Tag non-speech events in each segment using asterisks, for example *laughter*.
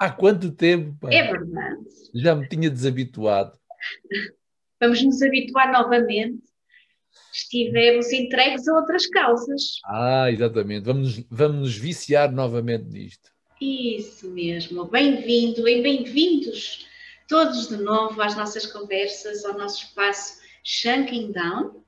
Há quanto tempo? Pá? É verdade. Já me tinha desabituado. Vamos nos habituar novamente. Estivemos entregues a outras causas. Ah, exatamente. Vamos, vamos nos viciar novamente nisto. Isso mesmo. Bem-vindo e bem-vindos todos de novo às nossas conversas, ao nosso espaço Shunking Down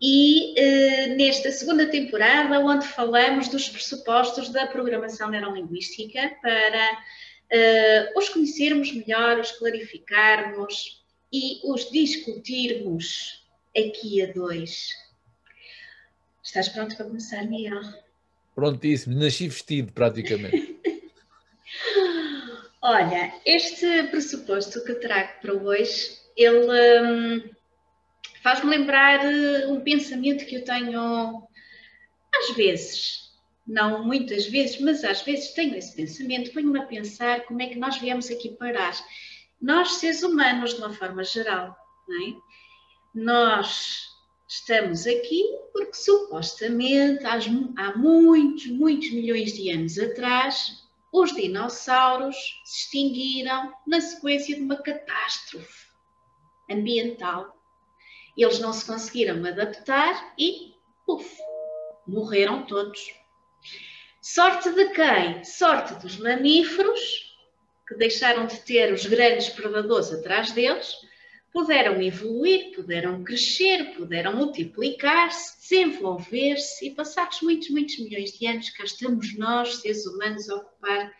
e eh, nesta segunda temporada, onde falamos dos pressupostos da programação neurolinguística para eh, os conhecermos melhor, os clarificarmos e os discutirmos aqui a dois. Estás pronto para começar, Miguel? Prontíssimo, nasci vestido praticamente. *laughs* Olha, este pressuposto que trago para hoje, ele. Hum, faz-me lembrar eh, um pensamento que eu tenho às vezes, não muitas vezes, mas às vezes tenho esse pensamento, ponho-me a pensar como é que nós viemos aqui parar. Nós, seres humanos, de uma forma geral, não é? nós estamos aqui porque supostamente há muitos, muitos milhões de anos atrás, os dinossauros se extinguiram na sequência de uma catástrofe ambiental eles não se conseguiram adaptar e, puf, morreram todos. Sorte de quem? Sorte dos mamíferos, que deixaram de ter os grandes predadores atrás deles, puderam evoluir, puderam crescer, puderam multiplicar-se, desenvolver-se e passados muitos, muitos milhões de anos, cá estamos nós, seres humanos, a ocupar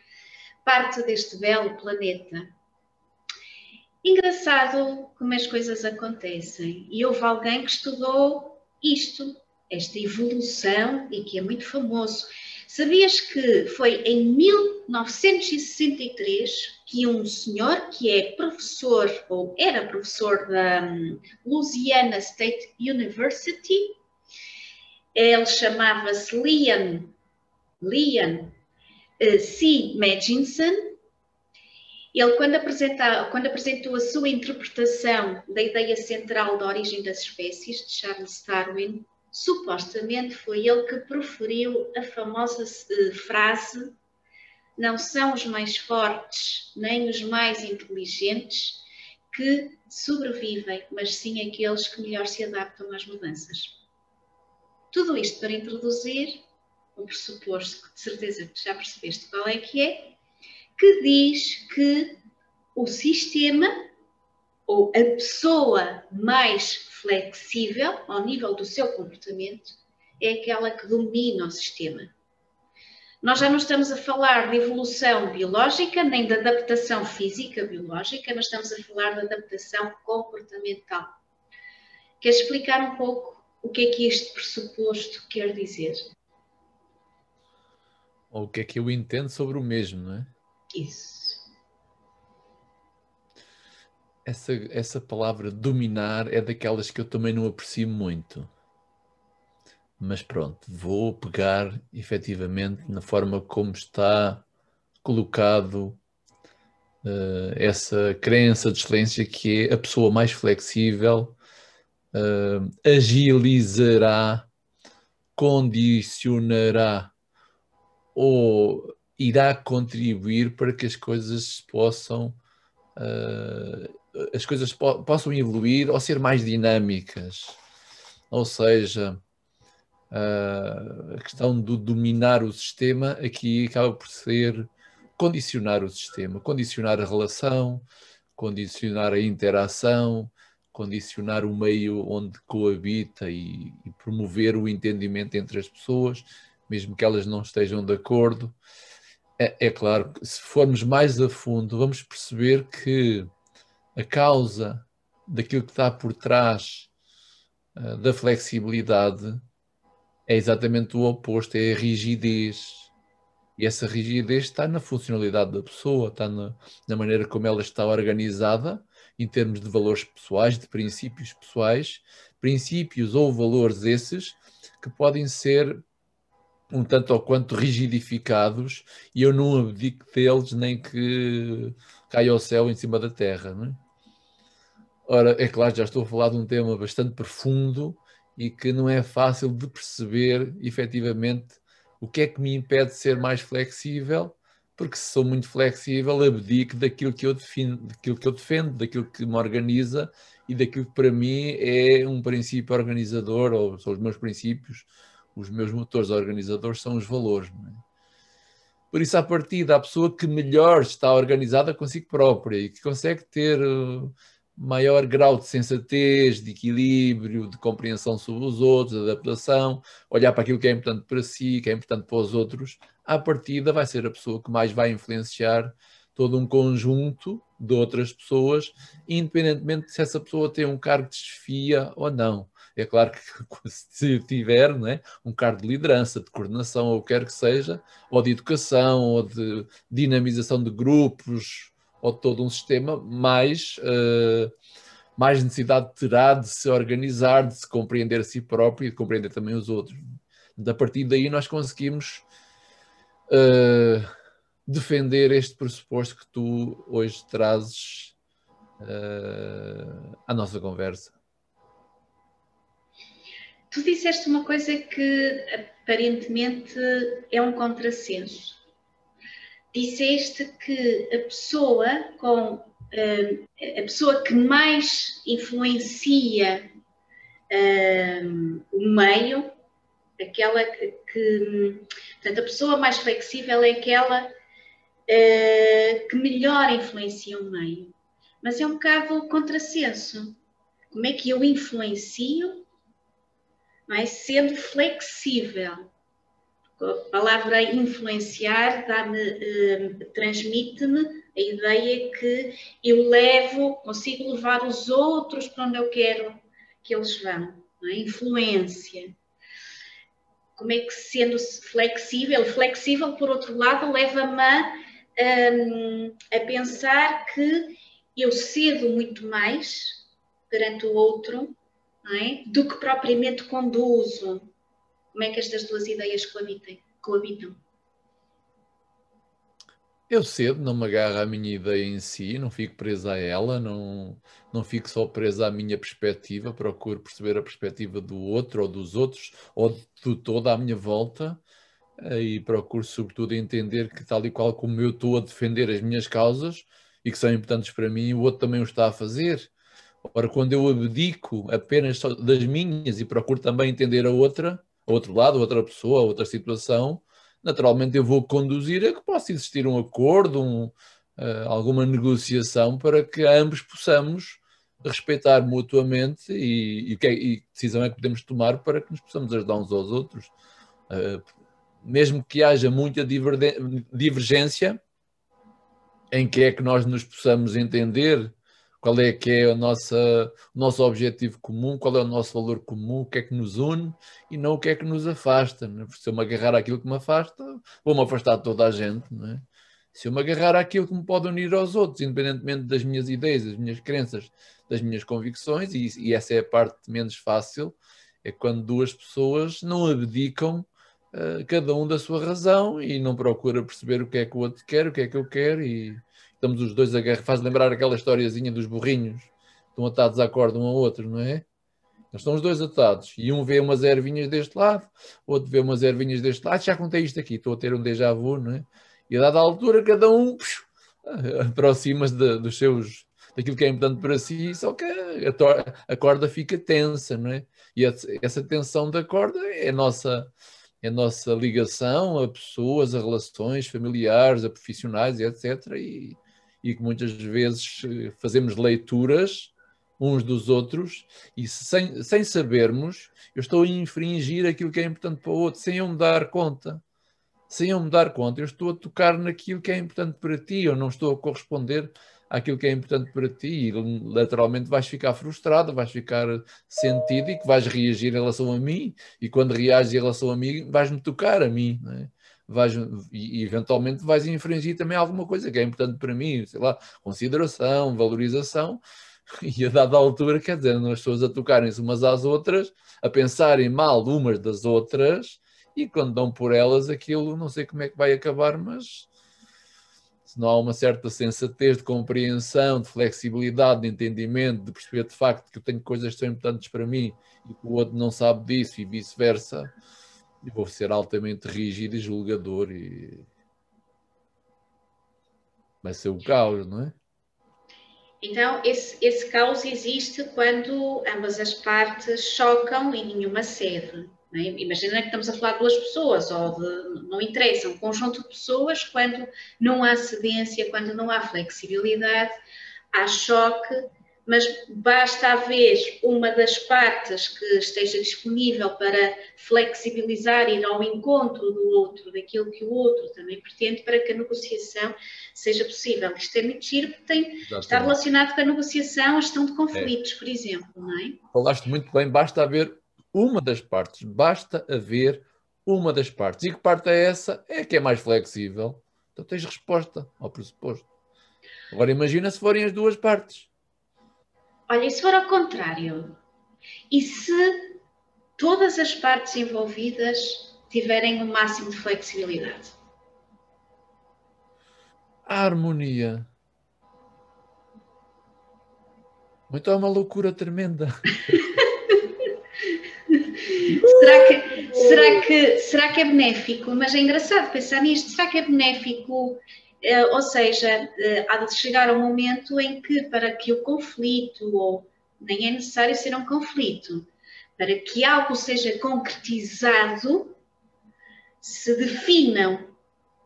parte deste belo planeta. Engraçado como as coisas acontecem. E houve alguém que estudou isto, esta evolução, e que é muito famoso. Sabias que foi em 1963 que um senhor que é professor, ou era professor da hum, Louisiana State University, ele chamava-se Liam, Liam uh, C. Magginson, ele, quando, apresenta, quando apresentou a sua interpretação da ideia central da origem das espécies, de Charles Darwin, supostamente foi ele que proferiu a famosa uh, frase: Não são os mais fortes nem os mais inteligentes que sobrevivem, mas sim aqueles que melhor se adaptam às mudanças. Tudo isto para introduzir um pressuposto que de certeza já percebeste qual é que é, que diz que o sistema ou a pessoa mais flexível ao nível do seu comportamento é aquela que domina o sistema. Nós já não estamos a falar de evolução biológica nem de adaptação física biológica, nós estamos a falar de adaptação comportamental. Queres explicar um pouco o que é que este pressuposto quer dizer? Ou o que é que eu entendo sobre o mesmo, não é? Isso. Essa, essa palavra dominar é daquelas que eu também não aprecio muito. Mas pronto, vou pegar efetivamente na forma como está colocado uh, essa crença de excelência que é a pessoa mais flexível uh, agilizará, condicionará ou irá contribuir para que as coisas possam uh, as coisas po possam evoluir ou ser mais dinâmicas. Ou seja, uh, a questão do dominar o sistema aqui acaba por ser condicionar o sistema, condicionar a relação, condicionar a interação, condicionar o meio onde coabita e, e promover o entendimento entre as pessoas, mesmo que elas não estejam de acordo. É, é claro que se formos mais a fundo, vamos perceber que a causa daquilo que está por trás uh, da flexibilidade é exatamente o oposto, é a rigidez. E essa rigidez está na funcionalidade da pessoa, está na, na maneira como ela está organizada, em termos de valores pessoais, de princípios pessoais, princípios ou valores esses que podem ser um tanto ou quanto rigidificados e eu não abdico deles nem que caia ao céu em cima da terra. É? Ora, é claro, já estou a falar de um tema bastante profundo e que não é fácil de perceber efetivamente o que é que me impede de ser mais flexível, porque se sou muito flexível, abdico daquilo que eu defino, daquilo que eu defendo, daquilo que me organiza e daquilo que para mim é um princípio organizador, ou são os meus princípios, os meus motores organizadores são os valores. É? Por isso, a partir da pessoa que melhor está organizada consigo própria e que consegue ter uh, maior grau de sensatez, de equilíbrio, de compreensão sobre os outros, adaptação, olhar para aquilo que é importante para si, que é importante para os outros, à partida vai ser a pessoa que mais vai influenciar todo um conjunto de outras pessoas, independentemente se essa pessoa tem um cargo de chefia ou não. É claro que *laughs* se tiver é, um cargo de liderança, de coordenação, ou o que quer que seja, ou de educação, ou de dinamização de grupos, ou de todo um sistema, mais, uh, mais necessidade terá de se organizar, de se compreender a si próprio e de compreender também os outros. A partir daí nós conseguimos uh, defender este pressuposto que tu hoje trazes uh, à nossa conversa. Tu disseste uma coisa que aparentemente é um contrassenso disseste que a pessoa com uh, a pessoa que mais influencia uh, o meio, aquela que, portanto, a pessoa mais flexível é aquela uh, que melhor influencia o meio. Mas é um bocado contrassenso. Como é que eu influencio, não é? sendo flexível? a palavra influenciar uh, transmite-me a ideia que eu levo, consigo levar os outros para onde eu quero que eles vão. É? Influência. Como é que sendo flexível, flexível por outro lado, leva-me a, um, a pensar que eu cedo muito mais perante o outro é? do que propriamente conduzo como é que estas duas ideias coabitam? Eu cedo, não me agarro à minha ideia em si, não fico presa a ela, não, não fico só presa à minha perspectiva, procuro perceber a perspectiva do outro ou dos outros ou de todo à minha volta e procuro sobretudo entender que tal e qual como eu estou a defender as minhas causas e que são importantes para mim, o outro também o está a fazer. Ora, quando eu abdico apenas das minhas e procuro também entender a outra, a outro lado, outra pessoa, outra situação, naturalmente eu vou conduzir a que possa existir um acordo, um, uh, alguma negociação para que ambos possamos respeitar mutuamente e, e, que, e que decisão é que podemos tomar para que nos possamos ajudar uns aos outros. Uh, mesmo que haja muita divergência, em que é que nós nos possamos entender qual é que é a nossa, o nosso objetivo comum, qual é o nosso valor comum, o que é que nos une e não o que é que nos afasta. Né? Se eu me agarrar àquilo que me afasta, vou-me afastar de toda a gente. É? Se eu me agarrar àquilo que me pode unir aos outros, independentemente das minhas ideias, das minhas crenças, das minhas convicções, e, e essa é a parte menos fácil, é quando duas pessoas não abdicam uh, cada um da sua razão e não procura perceber o que é que o outro quer, o que é que eu quero e estamos os dois a guerra. Faz lembrar aquela historiazinha dos burrinhos, estão atados à corda um ao outro, não é? Eles estão os dois atados e um vê umas ervinhas deste lado, outro vê umas ervinhas deste lado. Já contei isto aqui, estou a ter um déjà vu, não é? E a dada altura, cada um aproxima-se dos seus daquilo que é importante para si, só que a, a corda fica tensa, não é? E essa tensão da corda é a nossa, é a nossa ligação a pessoas, a relações familiares, a profissionais, etc. E, e que muitas vezes eh, fazemos leituras uns dos outros e sem, sem sabermos, eu estou a infringir aquilo que é importante para o outro, sem eu me dar conta. Sem eu me dar conta, eu estou a tocar naquilo que é importante para ti, eu não estou a corresponder àquilo que é importante para ti e lateralmente vais ficar frustrado, vais ficar sentido e que vais reagir em relação a mim e quando reages em relação a mim vais-me tocar a mim. É? Vais, e eventualmente vais infringir também alguma coisa que é importante para mim, sei lá, consideração, valorização, *laughs* e a dada altura, quer dizer, as pessoas a tocarem-se umas às outras, a pensarem mal umas das outras, e quando dão por elas aquilo, não sei como é que vai acabar, mas se não há uma certa sensatez de compreensão, de flexibilidade, de entendimento, de perceber de facto que eu tenho coisas que são importantes para mim e que o outro não sabe disso e vice-versa, eu vou ser altamente rígido e julgador e vai ser o caos, não é? Então, esse, esse caos existe quando ambas as partes chocam e nenhuma cede. É? Imagina que estamos a falar de duas pessoas, ou de, não interessa, um conjunto de pessoas, quando não há cedência, quando não há flexibilidade, há choque mas basta haver uma das partes que esteja disponível para flexibilizar e ir ao encontro do outro, daquilo que o outro também pretende, para que a negociação seja possível. Isto é muito giro porque tem, está relacionado com a negociação, a gestão de conflitos, é. por exemplo, não é? Falaste muito bem, basta haver uma das partes, basta haver uma das partes. E que parte é essa? É a que é mais flexível. Então tens resposta ao pressuposto. Agora imagina se forem as duas partes. Olha, e se for ao contrário? E se todas as partes envolvidas tiverem o máximo de flexibilidade? A harmonia. Muito é uma loucura tremenda. *laughs* será, que, será, que, será que é benéfico? Mas é engraçado pensar nisto. Será que é benéfico ou seja, eh, há de chegar um momento em que, para que o conflito, ou nem é necessário ser um conflito, para que algo seja concretizado, se definam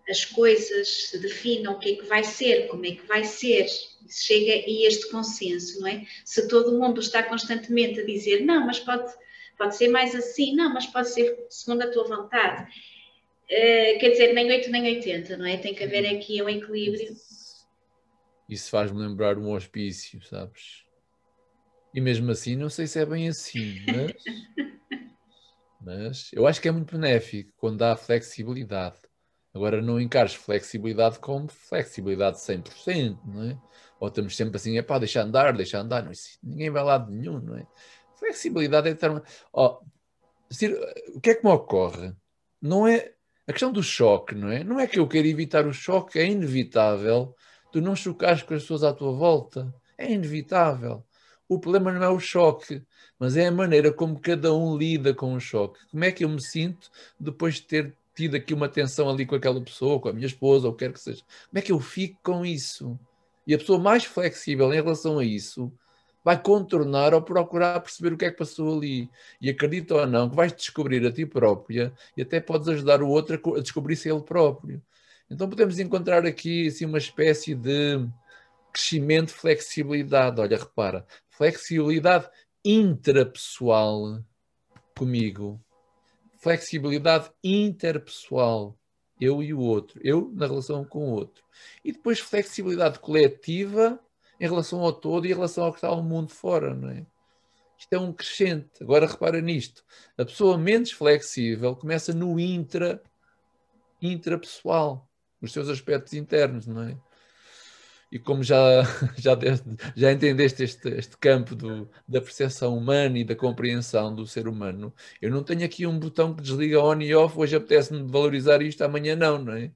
as coisas, se definam o que é que vai ser, como é que vai ser, se chega a este consenso, não é? Se todo mundo está constantemente a dizer, não, mas pode, pode ser mais assim, não, mas pode ser segundo a tua vontade Uh, quer dizer, nem 8 nem 80, não é? Tem que haver aqui um equilíbrio. Isso faz-me lembrar um hospício, sabes? E mesmo assim, não sei se é bem assim, mas, *laughs* mas eu acho que é muito benéfico quando há flexibilidade. Agora, não encares flexibilidade como flexibilidade 100%, não é? Ou estamos sempre assim, é pá, deixa andar, deixa andar, não, é? ninguém vai lá de nenhum, não é? Flexibilidade é estar. Oh, o que é que me ocorre? Não é a questão do choque, não é? Não é que eu quero evitar o choque, é inevitável tu não chocares com as pessoas à tua volta. É inevitável. O problema não é o choque, mas é a maneira como cada um lida com o choque. Como é que eu me sinto depois de ter tido aqui uma tensão ali com aquela pessoa, com a minha esposa, ou quer que seja? Como é que eu fico com isso? E a pessoa mais flexível em relação a isso vai contornar ou procurar perceber o que é que passou ali. E acredita ou não, que vais descobrir a ti própria e até podes ajudar o outro a descobrir-se ele próprio. Então podemos encontrar aqui assim, uma espécie de crescimento, flexibilidade. Olha, repara, flexibilidade intrapessoal comigo, flexibilidade interpessoal, eu e o outro, eu na relação com o outro, e depois flexibilidade coletiva em relação ao todo e em relação ao que está ao mundo fora, não é? Isto é um crescente. Agora repara nisto. A pessoa menos flexível começa no intra, intrapessoal, nos seus aspectos internos, não é? E como já, *laughs* já, já entendeste este, este campo do, da percepção humana e da compreensão do ser humano, eu não tenho aqui um botão que desliga on e off, hoje apetece-me valorizar isto, amanhã não, não é?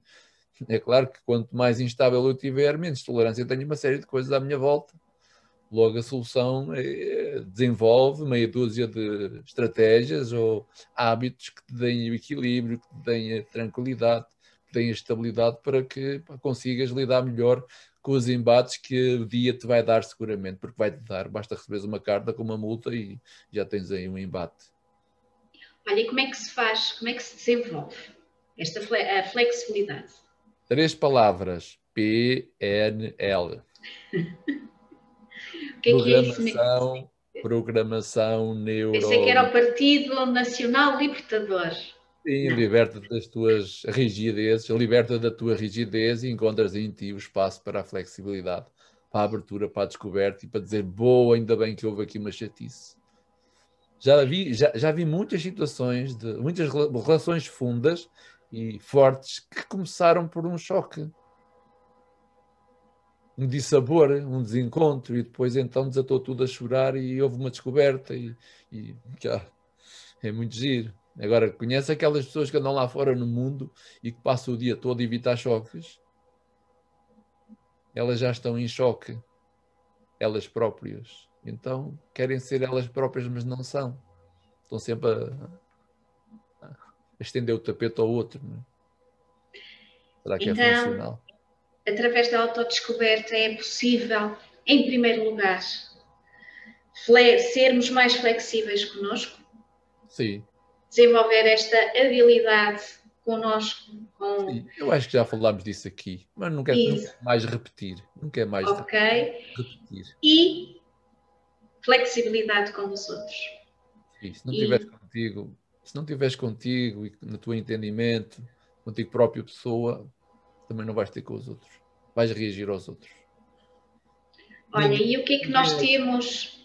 É claro que quanto mais instável eu tiver, menos tolerância eu tenho uma série de coisas à minha volta. Logo, a solução é, desenvolve meia dúzia de estratégias ou hábitos que te deem o equilíbrio, que te deem a tranquilidade, que te deem a estabilidade para que consigas lidar melhor com os embates que o dia te vai dar seguramente, porque vai-te dar, basta receberes uma carta com uma multa e já tens aí um embate. Olha, e como é que se faz, como é que se desenvolve esta flexibilidade? Três palavras. PNL. *laughs* o que é programação, que é isso? Programação neuro... Pensei que era o Partido Nacional Libertador. Sim, liberta das tuas rigidezes, liberta da tua rigidez e encontras em ti o espaço para a flexibilidade, para a abertura, para a descoberta e para dizer boa, ainda bem que houve aqui uma chatice. Já vi, já, já vi muitas situações, de muitas relações fundas e fortes que começaram por um choque, um dissabor, um desencontro, e depois então desatou tudo a chorar e houve uma descoberta e, e já é muito giro. Agora, conhece aquelas pessoas que andam lá fora no mundo e que passam o dia todo a evitar choques? Elas já estão em choque, elas próprias. Então, querem ser elas próprias, mas não são. Estão sempre a, estender o tapete ao outro. É? Será que é então, é funcional? Através da autodescoberta é possível, em primeiro lugar, sermos mais flexíveis conosco. Sim desenvolver esta habilidade connosco. Com... Sim, eu acho que já falámos disso aqui, mas não quero, mais repetir. Não quero mais repetir. E flexibilidade com os outros. Sim, se não estiveres e... contigo, se não estiveres contigo e no teu entendimento, contigo própria pessoa, também não vais ter com os outros. Vais reagir aos outros. Olha, e o que é que nós temos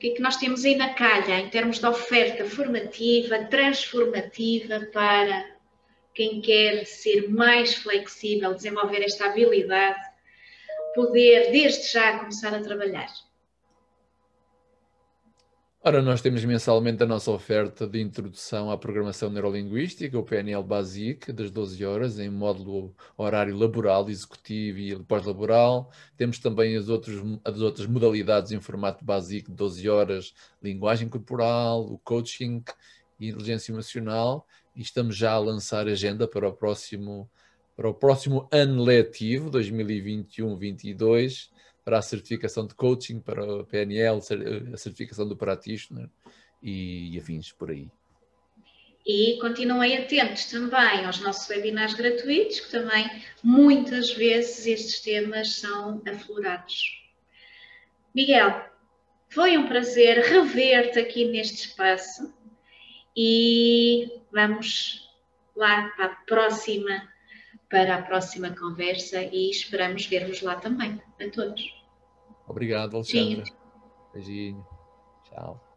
que é que nós temos aí na calha em termos de oferta formativa, transformativa para quem quer ser mais flexível, desenvolver esta habilidade, poder desde já começar a trabalhar? Ora, nós temos mensalmente a nossa oferta de introdução à programação neurolinguística, o PNL Basic, das 12 horas, em módulo horário laboral, executivo e pós-laboral. Temos também as outras, as outras modalidades em formato básico, 12 horas, linguagem corporal, o coaching e inteligência emocional. E estamos já a lançar agenda para o próximo, para o próximo ano letivo, 2021-22 para a certificação de coaching, para o PNL, a certificação do practitioner e, e afins por aí. E continuem atentos também aos nossos webinars gratuitos, que também muitas vezes estes temas são aflorados. Miguel, foi um prazer rever-te aqui neste espaço e vamos lá para a próxima para a próxima conversa e esperamos ver-vos lá também, a todos. Obrigado, Alexandre. Beijinho. Tchau.